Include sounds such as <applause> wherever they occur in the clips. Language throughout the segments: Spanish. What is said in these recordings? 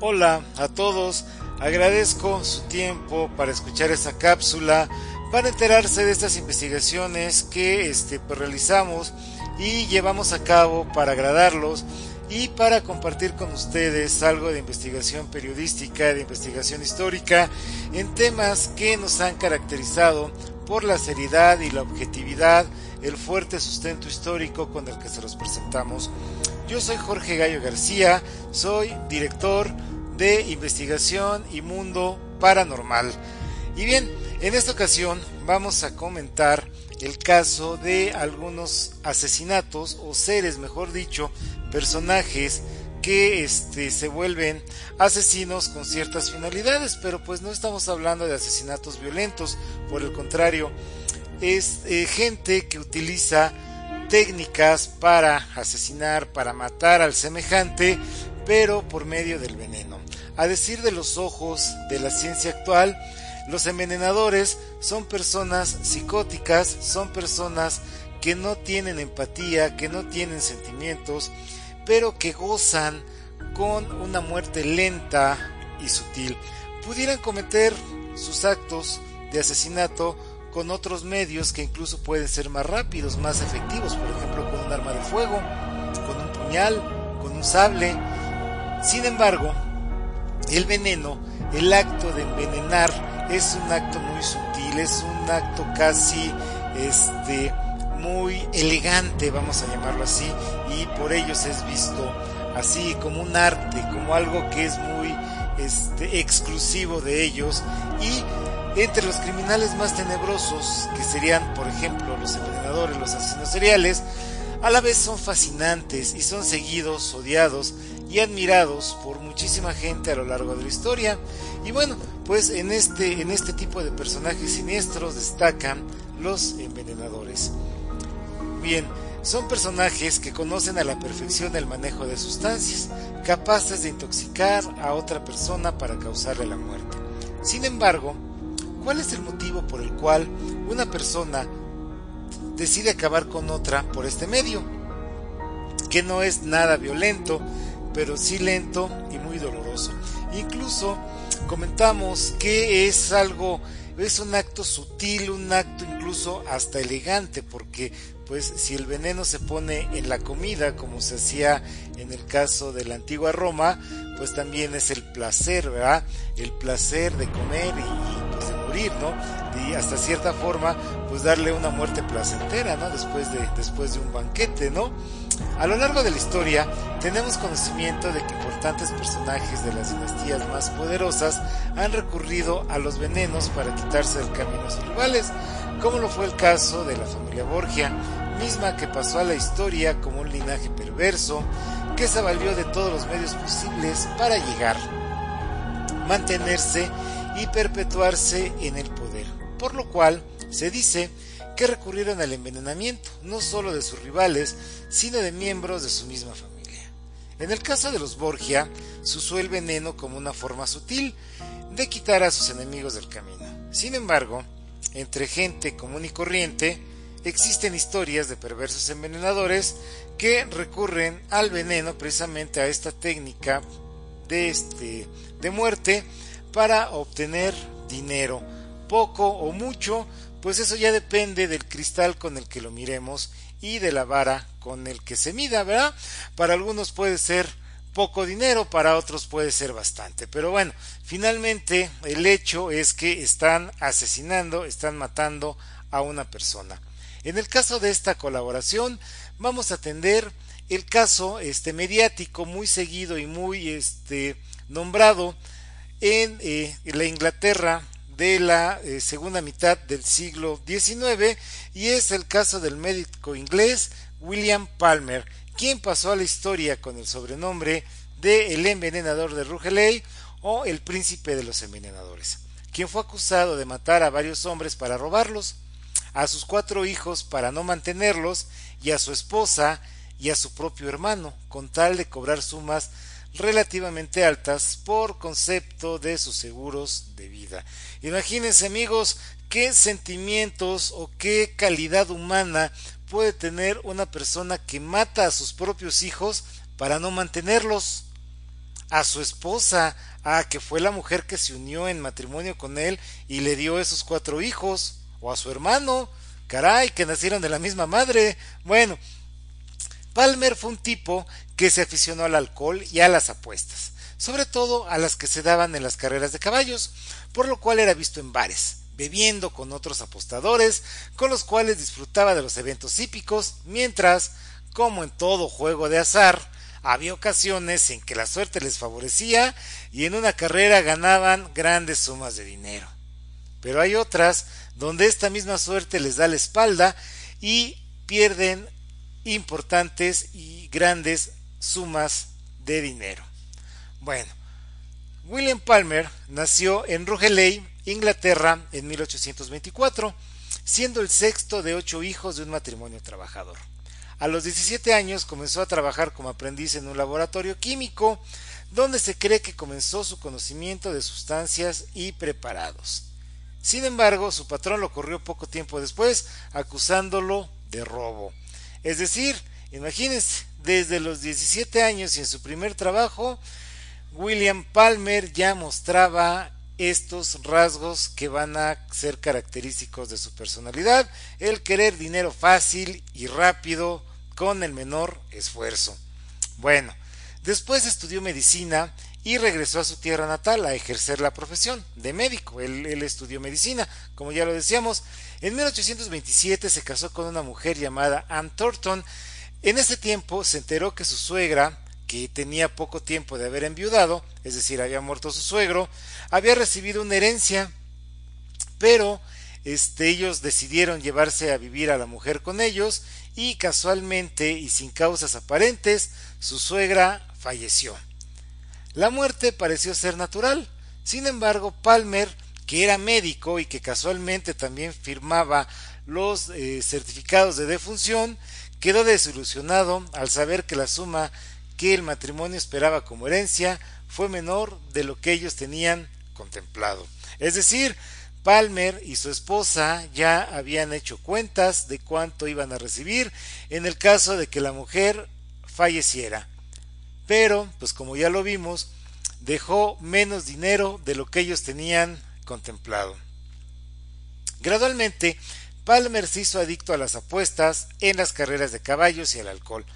Hola a todos, agradezco su tiempo para escuchar esta cápsula, para enterarse de estas investigaciones que este, pues, realizamos y llevamos a cabo para agradarlos y para compartir con ustedes algo de investigación periodística, de investigación histórica en temas que nos han caracterizado por la seriedad y la objetividad, el fuerte sustento histórico con el que se los presentamos. Yo soy Jorge Gallo García, soy director de investigación y mundo paranormal. Y bien, en esta ocasión vamos a comentar el caso de algunos asesinatos o seres, mejor dicho, personajes que este, se vuelven asesinos con ciertas finalidades, pero pues no estamos hablando de asesinatos violentos, por el contrario, es eh, gente que utiliza técnicas para asesinar, para matar al semejante, pero por medio del veneno. A decir de los ojos de la ciencia actual, los envenenadores son personas psicóticas, son personas que no tienen empatía, que no tienen sentimientos, pero que gozan con una muerte lenta y sutil. Pudieran cometer sus actos de asesinato con otros medios que incluso pueden ser más rápidos, más efectivos, por ejemplo con un arma de fuego, con un puñal, con un sable. Sin embargo, el veneno, el acto de envenenar es un acto muy sutil, es un acto casi este muy elegante, vamos a llamarlo así, y por ellos es visto así como un arte, como algo que es muy este, exclusivo de ellos y entre los criminales más tenebrosos, que serían por ejemplo los envenenadores, los asesinos seriales, a la vez son fascinantes y son seguidos, odiados y admirados por muchísima gente a lo largo de la historia. Y bueno, pues en este, en este tipo de personajes siniestros destacan los envenenadores. Bien, son personajes que conocen a la perfección el manejo de sustancias, capaces de intoxicar a otra persona para causarle la muerte. Sin embargo, ¿cuál es el motivo por el cual una persona decide acabar con otra por este medio? Que no es nada violento, pero sí lento y muy doloroso. Incluso comentamos que es algo, es un acto sutil, un acto incluso hasta elegante, porque pues si el veneno se pone en la comida, como se hacía en el caso de la antigua Roma, pues también es el placer, ¿verdad? El placer de comer y, Y hasta cierta forma, pues darle una muerte placentera, ¿no? Después de, después de un banquete, ¿no? A lo largo de la historia tenemos conocimiento de que importantes personajes de las dinastías más poderosas han recurrido a los venenos para quitarse del camino a sus rivales, como lo fue el caso de la familia Borgia, misma que pasó a la historia como un linaje perverso que se valió de todos los medios posibles para llegar, mantenerse y perpetuarse en el poder, por lo cual se dice que recurrieron al envenenamiento no solo de sus rivales, sino de miembros de su misma familia. En el caso de los Borgia, se usó el veneno como una forma sutil de quitar a sus enemigos del camino. Sin embargo, entre gente común y corriente, existen historias de perversos envenenadores que recurren al veneno precisamente a esta técnica de, este, de muerte para obtener dinero, poco o mucho, pues eso ya depende del cristal con el que lo miremos y de la vara con el que se mida, ¿verdad? Para algunos puede ser poco dinero, para otros puede ser bastante. Pero bueno, finalmente el hecho es que están asesinando, están matando a una persona. En el caso de esta colaboración, vamos a atender el caso este mediático muy seguido y muy este nombrado en, eh, la Inglaterra de la eh, segunda mitad del siglo XIX y es el caso del médico inglés William Palmer, quien pasó a la historia con el sobrenombre de el envenenador de Rugeley o el príncipe de los envenenadores, quien fue acusado de matar a varios hombres para robarlos a sus cuatro hijos para no mantenerlos y a su esposa y a su propio hermano, con tal de cobrar sumas relativamente altas por concepto de sus seguros de vida. Imagínense amigos qué sentimientos o qué calidad humana puede tener una persona que mata a sus propios hijos para no mantenerlos. a su esposa, a que fue la mujer que se unió en matrimonio con él y le dio esos cuatro hijos, o a su hermano, caray, que nacieron de la misma madre. Bueno, Palmer fue un tipo que se aficionó al alcohol y a las apuestas, sobre todo a las que se daban en las carreras de caballos, por lo cual era visto en bares, bebiendo con otros apostadores, con los cuales disfrutaba de los eventos hípicos, mientras, como en todo juego de azar, había ocasiones en que la suerte les favorecía y en una carrera ganaban grandes sumas de dinero. Pero hay otras donde esta misma suerte les da la espalda y pierden importantes y grandes sumas de dinero. Bueno, William Palmer nació en Rugeley, Inglaterra, en 1824, siendo el sexto de ocho hijos de un matrimonio trabajador. A los 17 años comenzó a trabajar como aprendiz en un laboratorio químico, donde se cree que comenzó su conocimiento de sustancias y preparados. Sin embargo, su patrón lo corrió poco tiempo después, acusándolo de robo. Es decir, imagínense, desde los 17 años y en su primer trabajo, William Palmer ya mostraba estos rasgos que van a ser característicos de su personalidad, el querer dinero fácil y rápido con el menor esfuerzo. Bueno, después estudió medicina y regresó a su tierra natal a ejercer la profesión de médico. Él, estudió medicina, como ya lo decíamos. En 1827 se casó con una mujer llamada Anne Thornton. En ese tiempo se enteró que su suegra, que tenía poco tiempo de haber enviudado, es decir, había muerto su suegro, había recibido una herencia, pero este, ellos decidieron llevarse a vivir a la mujer con ellos y casualmente y sin causas aparentes su suegra falleció. La muerte pareció ser natural, sin embargo Palmer, que era médico y que casualmente también firmaba los eh, certificados de defunción, quedó desilusionado al saber que la suma que el matrimonio esperaba como herencia fue menor de lo que ellos tenían contemplado. Es decir, Palmer y su esposa ya habían hecho cuentas de cuánto iban a recibir en el caso de que la mujer falleciera. Pero, pues como ya lo vimos, dejó menos dinero de lo que ellos tenían contemplado. Gradualmente, Palmer se hizo adicto a las apuestas en las carreras de caballos y al alcohol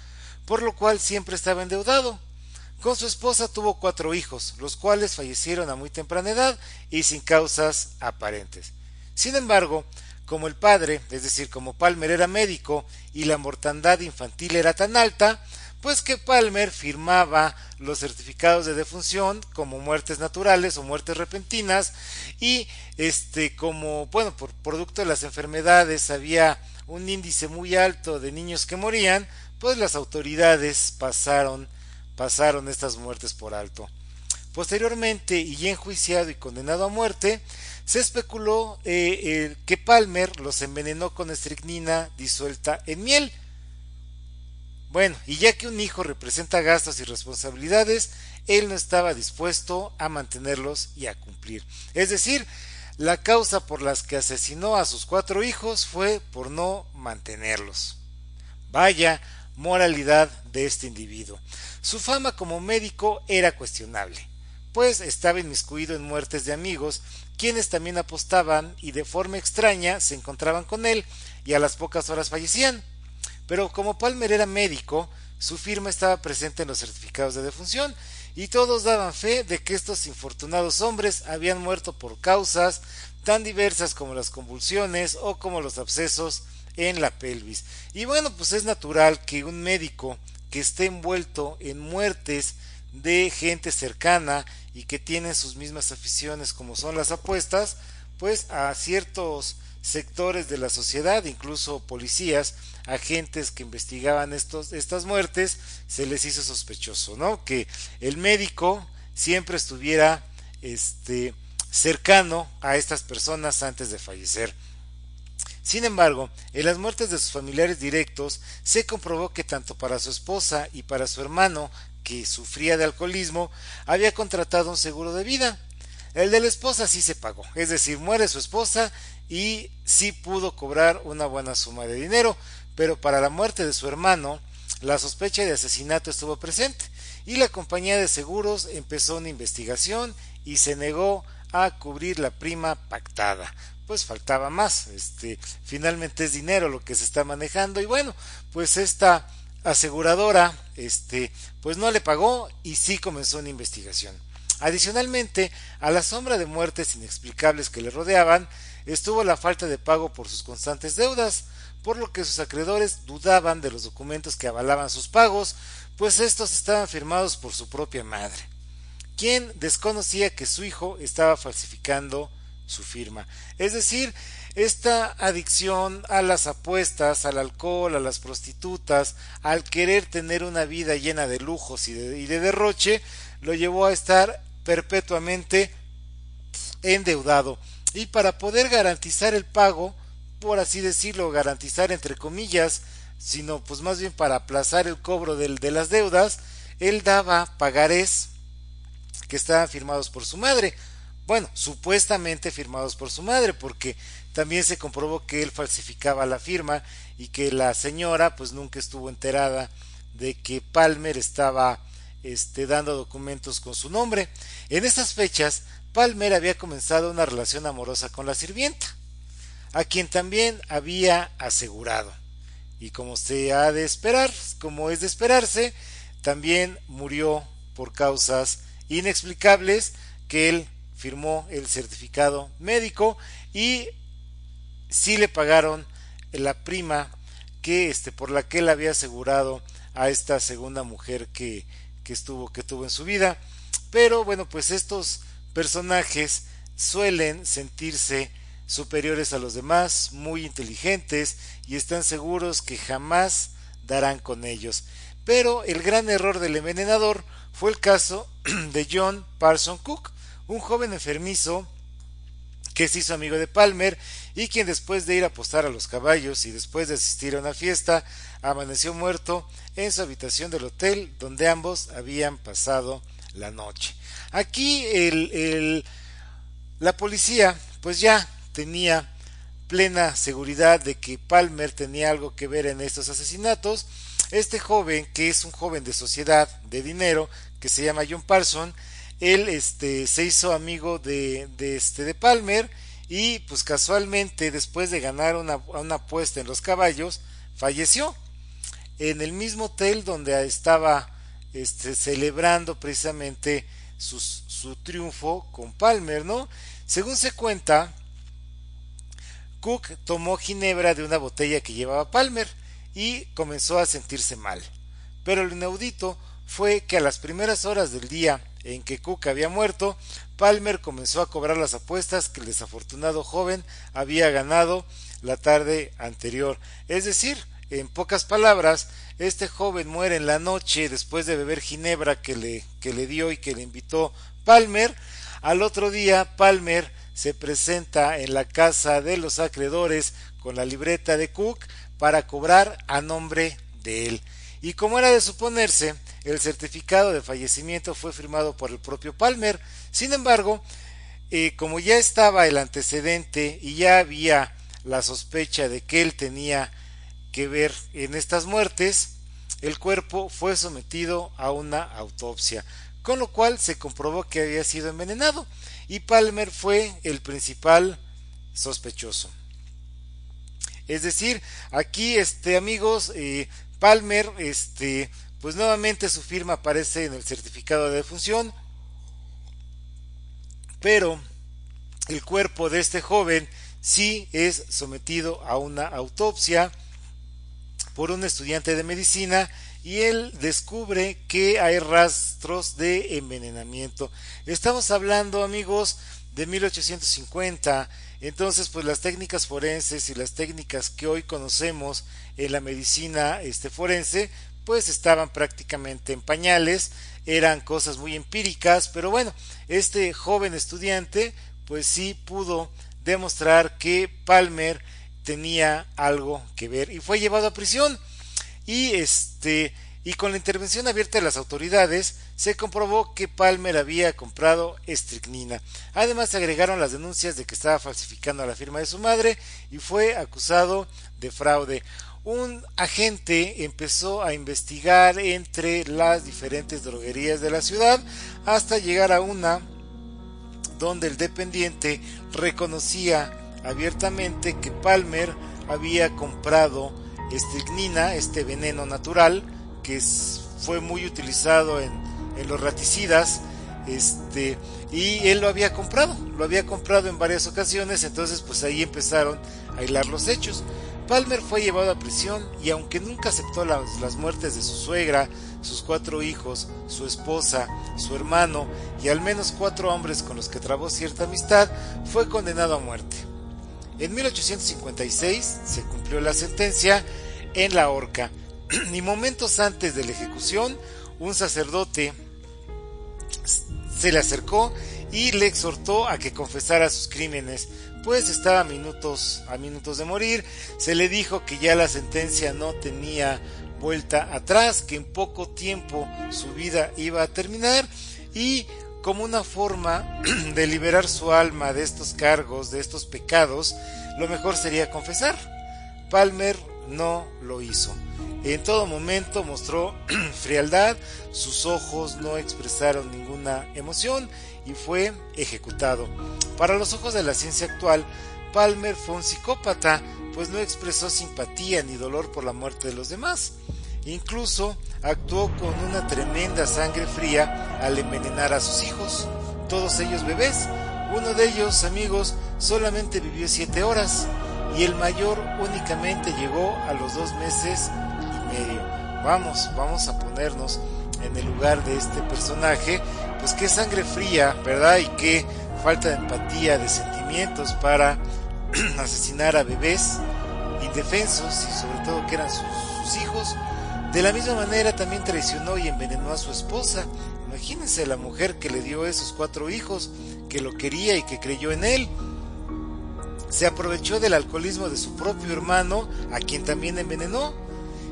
por lo cual siempre estaba endeudado. Con su esposa tuvo cuatro hijos, los cuales fallecieron a muy temprana edad y sin causas aparentes. Sin embargo, como el padre, es decir, como Palmer era médico y la mortandad infantil era tan alta, pues que Palmer firmaba los certificados de defunción como muertes naturales o muertes repentinas y este como bueno por producto de las enfermedades había un índice muy alto de niños que morían pues las autoridades pasaron, pasaron estas muertes por alto. Posteriormente, y enjuiciado y condenado a muerte, se especuló eh, eh, que Palmer los envenenó con estricnina disuelta en miel. Bueno, y ya que un hijo representa gastos y responsabilidades, él no estaba dispuesto a mantenerlos y a cumplir. Es decir, la causa por las que asesinó a sus cuatro hijos fue por no mantenerlos. Vaya, moralidad de este individuo. Su fama como médico era cuestionable, pues estaba inmiscuido en muertes de amigos, quienes también apostaban y de forma extraña se encontraban con él y a las pocas horas fallecían. Pero como Palmer era médico, su firma estaba presente en los certificados de defunción y todos daban fe de que estos infortunados hombres habían muerto por causas tan diversas como las convulsiones o como los abscesos en la pelvis. Y bueno, pues es natural que un médico que esté envuelto en muertes de gente cercana y que tiene sus mismas aficiones como son las apuestas, pues a ciertos sectores de la sociedad, incluso policías, agentes que investigaban estos, estas muertes, se les hizo sospechoso, ¿no? Que el médico siempre estuviera este, cercano a estas personas antes de fallecer. Sin embargo, en las muertes de sus familiares directos se comprobó que tanto para su esposa y para su hermano, que sufría de alcoholismo, había contratado un seguro de vida. El de la esposa sí se pagó, es decir, muere su esposa y sí pudo cobrar una buena suma de dinero, pero para la muerte de su hermano, la sospecha de asesinato estuvo presente y la compañía de seguros empezó una investigación y se negó a cubrir la prima pactada. Pues faltaba más, este, finalmente es dinero lo que se está manejando y bueno, pues esta aseguradora, este, pues no le pagó y sí comenzó una investigación. Adicionalmente, a la sombra de muertes inexplicables que le rodeaban, estuvo la falta de pago por sus constantes deudas, por lo que sus acreedores dudaban de los documentos que avalaban sus pagos, pues estos estaban firmados por su propia madre, quien desconocía que su hijo estaba falsificando su firma. Es decir, esta adicción a las apuestas, al alcohol, a las prostitutas, al querer tener una vida llena de lujos y de, y de derroche, lo llevó a estar perpetuamente endeudado. Y para poder garantizar el pago, por así decirlo, garantizar entre comillas, sino pues más bien para aplazar el cobro de, de las deudas, él daba pagarés que estaban firmados por su madre. Bueno, supuestamente firmados por su madre, porque también se comprobó que él falsificaba la firma y que la señora pues nunca estuvo enterada de que Palmer estaba este, dando documentos con su nombre. En esas fechas, Palmer había comenzado una relación amorosa con la sirvienta, a quien también había asegurado. Y como se ha de esperar, como es de esperarse, también murió por causas inexplicables que él firmó el certificado médico y sí le pagaron la prima que este por la que él había asegurado a esta segunda mujer que, que estuvo que tuvo en su vida. Pero bueno pues estos personajes suelen sentirse superiores a los demás muy inteligentes y están seguros que jamás darán con ellos. Pero el gran error del envenenador fue el caso <clears throat> de John Parson Cook un joven enfermizo que se hizo amigo de Palmer y quien después de ir a apostar a los caballos y después de asistir a una fiesta amaneció muerto en su habitación del hotel donde ambos habían pasado la noche. Aquí el, el, la policía pues ya tenía plena seguridad de que Palmer tenía algo que ver en estos asesinatos. Este joven, que es un joven de sociedad de dinero, que se llama John Parson, él este, se hizo amigo de, de, este, de Palmer y pues casualmente después de ganar una, una apuesta en los caballos falleció en el mismo hotel donde estaba este, celebrando precisamente su, su triunfo con Palmer, ¿no? Según se cuenta, Cook tomó ginebra de una botella que llevaba Palmer y comenzó a sentirse mal. Pero lo inaudito fue que a las primeras horas del día en que Cook había muerto, Palmer comenzó a cobrar las apuestas que el desafortunado joven había ganado la tarde anterior. Es decir, en pocas palabras, este joven muere en la noche después de beber ginebra que le, que le dio y que le invitó Palmer. Al otro día, Palmer se presenta en la casa de los acreedores con la libreta de Cook para cobrar a nombre de él. Y como era de suponerse, el certificado de fallecimiento fue firmado por el propio Palmer. Sin embargo, eh, como ya estaba el antecedente y ya había la sospecha de que él tenía que ver en estas muertes, el cuerpo fue sometido a una autopsia, con lo cual se comprobó que había sido envenenado y Palmer fue el principal sospechoso. Es decir, aquí, este, amigos, eh, Palmer, este, pues nuevamente su firma aparece en el certificado de defunción, pero el cuerpo de este joven sí es sometido a una autopsia por un estudiante de medicina y él descubre que hay rastros de envenenamiento. Estamos hablando, amigos, de 1850. Entonces, pues las técnicas forenses y las técnicas que hoy conocemos en la medicina este, forense, pues estaban prácticamente en pañales, eran cosas muy empíricas, pero bueno, este joven estudiante pues sí pudo demostrar que Palmer tenía algo que ver y fue llevado a prisión y este y con la intervención abierta de las autoridades se comprobó que Palmer había comprado estricnina. Además se agregaron las denuncias de que estaba falsificando la firma de su madre y fue acusado de fraude. Un agente empezó a investigar entre las diferentes droguerías de la ciudad hasta llegar a una donde el dependiente reconocía abiertamente que Palmer había comprado estricnina, este veneno natural que fue muy utilizado en, en los raticidas, este, y él lo había comprado, lo había comprado en varias ocasiones, entonces pues ahí empezaron a hilar los hechos. Palmer fue llevado a prisión y aunque nunca aceptó las, muertes de su suegra, sus cuatro hijos, su esposa, su hermano y al menos cuatro hombres con los que trabó cierta amistad, fue condenado a muerte. En 1856 se cumplió la sentencia en la horca <clears throat> y momentos antes de la ejecución, un sacerdote se le acercó y le exhortó a que confesara sus crímenes, pues estaba a minutos, a minutos de morir. Se le dijo que ya la sentencia no tenía vuelta atrás, que en poco tiempo su vida iba a terminar y como una forma <clears throat> de liberar su alma de estos cargos, de estos pecados, lo mejor sería confesar. Palmer no lo hizo. En todo momento mostró <clears throat> frialdad, sus ojos no expresaron ninguna emoción y fue ejecutado. Para los ojos de la ciencia actual, Palmer fue un psicópata, pues no expresó simpatía ni dolor por la muerte de los demás. Incluso actuó con una tremenda sangre fría al envenenar a sus hijos, todos ellos bebés. Uno de ellos, amigos, solamente vivió siete horas y el mayor únicamente llegó a los dos meses medio. Vamos, vamos a ponernos en el lugar de este personaje, pues qué sangre fría, ¿verdad? Y qué falta de empatía, de sentimientos para <clears throat> asesinar a bebés indefensos y sobre todo que eran sus, sus hijos. De la misma manera también traicionó y envenenó a su esposa. Imagínense la mujer que le dio esos cuatro hijos, que lo quería y que creyó en él se aprovechó del alcoholismo de su propio hermano, a quien también envenenó.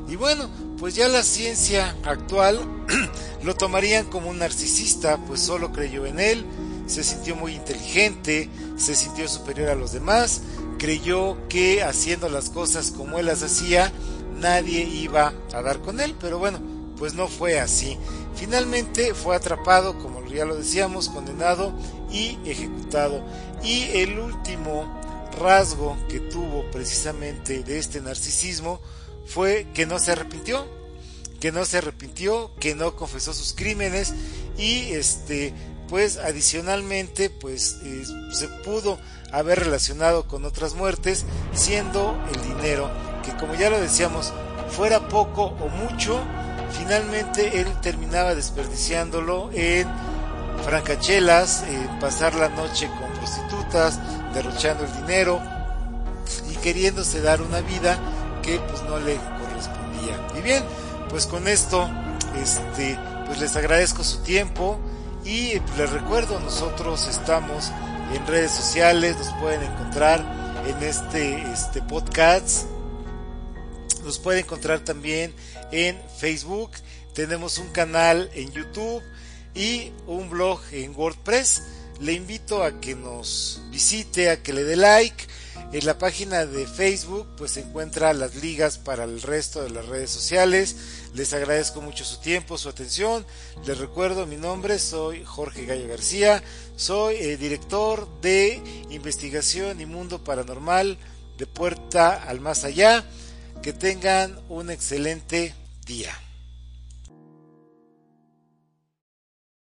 Y bueno, pues ya la ciencia actual <clears throat> lo tomarían como un narcisista, pues solo creyó en él, se sintió muy inteligente, se sintió superior a los demás, creyó que haciendo las cosas como él las hacía, nadie iba a dar con él, pero bueno, pues no fue así. Finalmente fue atrapado, como ya lo decíamos, condenado y ejecutado. Y el último rasgo que tuvo precisamente de este narcisismo fue que no se arrepintió, que no se arrepintió, que no confesó sus crímenes y este pues adicionalmente pues eh, se pudo haber relacionado con otras muertes siendo el dinero que como ya lo decíamos fuera poco o mucho finalmente él terminaba desperdiciándolo en francachelas en pasar la noche con prostitutas derrochando el dinero y queriéndose dar una vida que pues no le correspondía. Y bien, pues con esto este pues les agradezco su tiempo y les recuerdo, nosotros estamos en redes sociales, nos pueden encontrar en este este podcast. Nos pueden encontrar también en Facebook, tenemos un canal en YouTube y un blog en WordPress le invito a que nos visite, a que le dé like. En la página de Facebook pues se encuentra las ligas para el resto de las redes sociales. Les agradezco mucho su tiempo, su atención. Les recuerdo mi nombre, soy Jorge Gallo García, soy eh, director de investigación y mundo paranormal de Puerta al Más Allá. Que tengan un excelente día.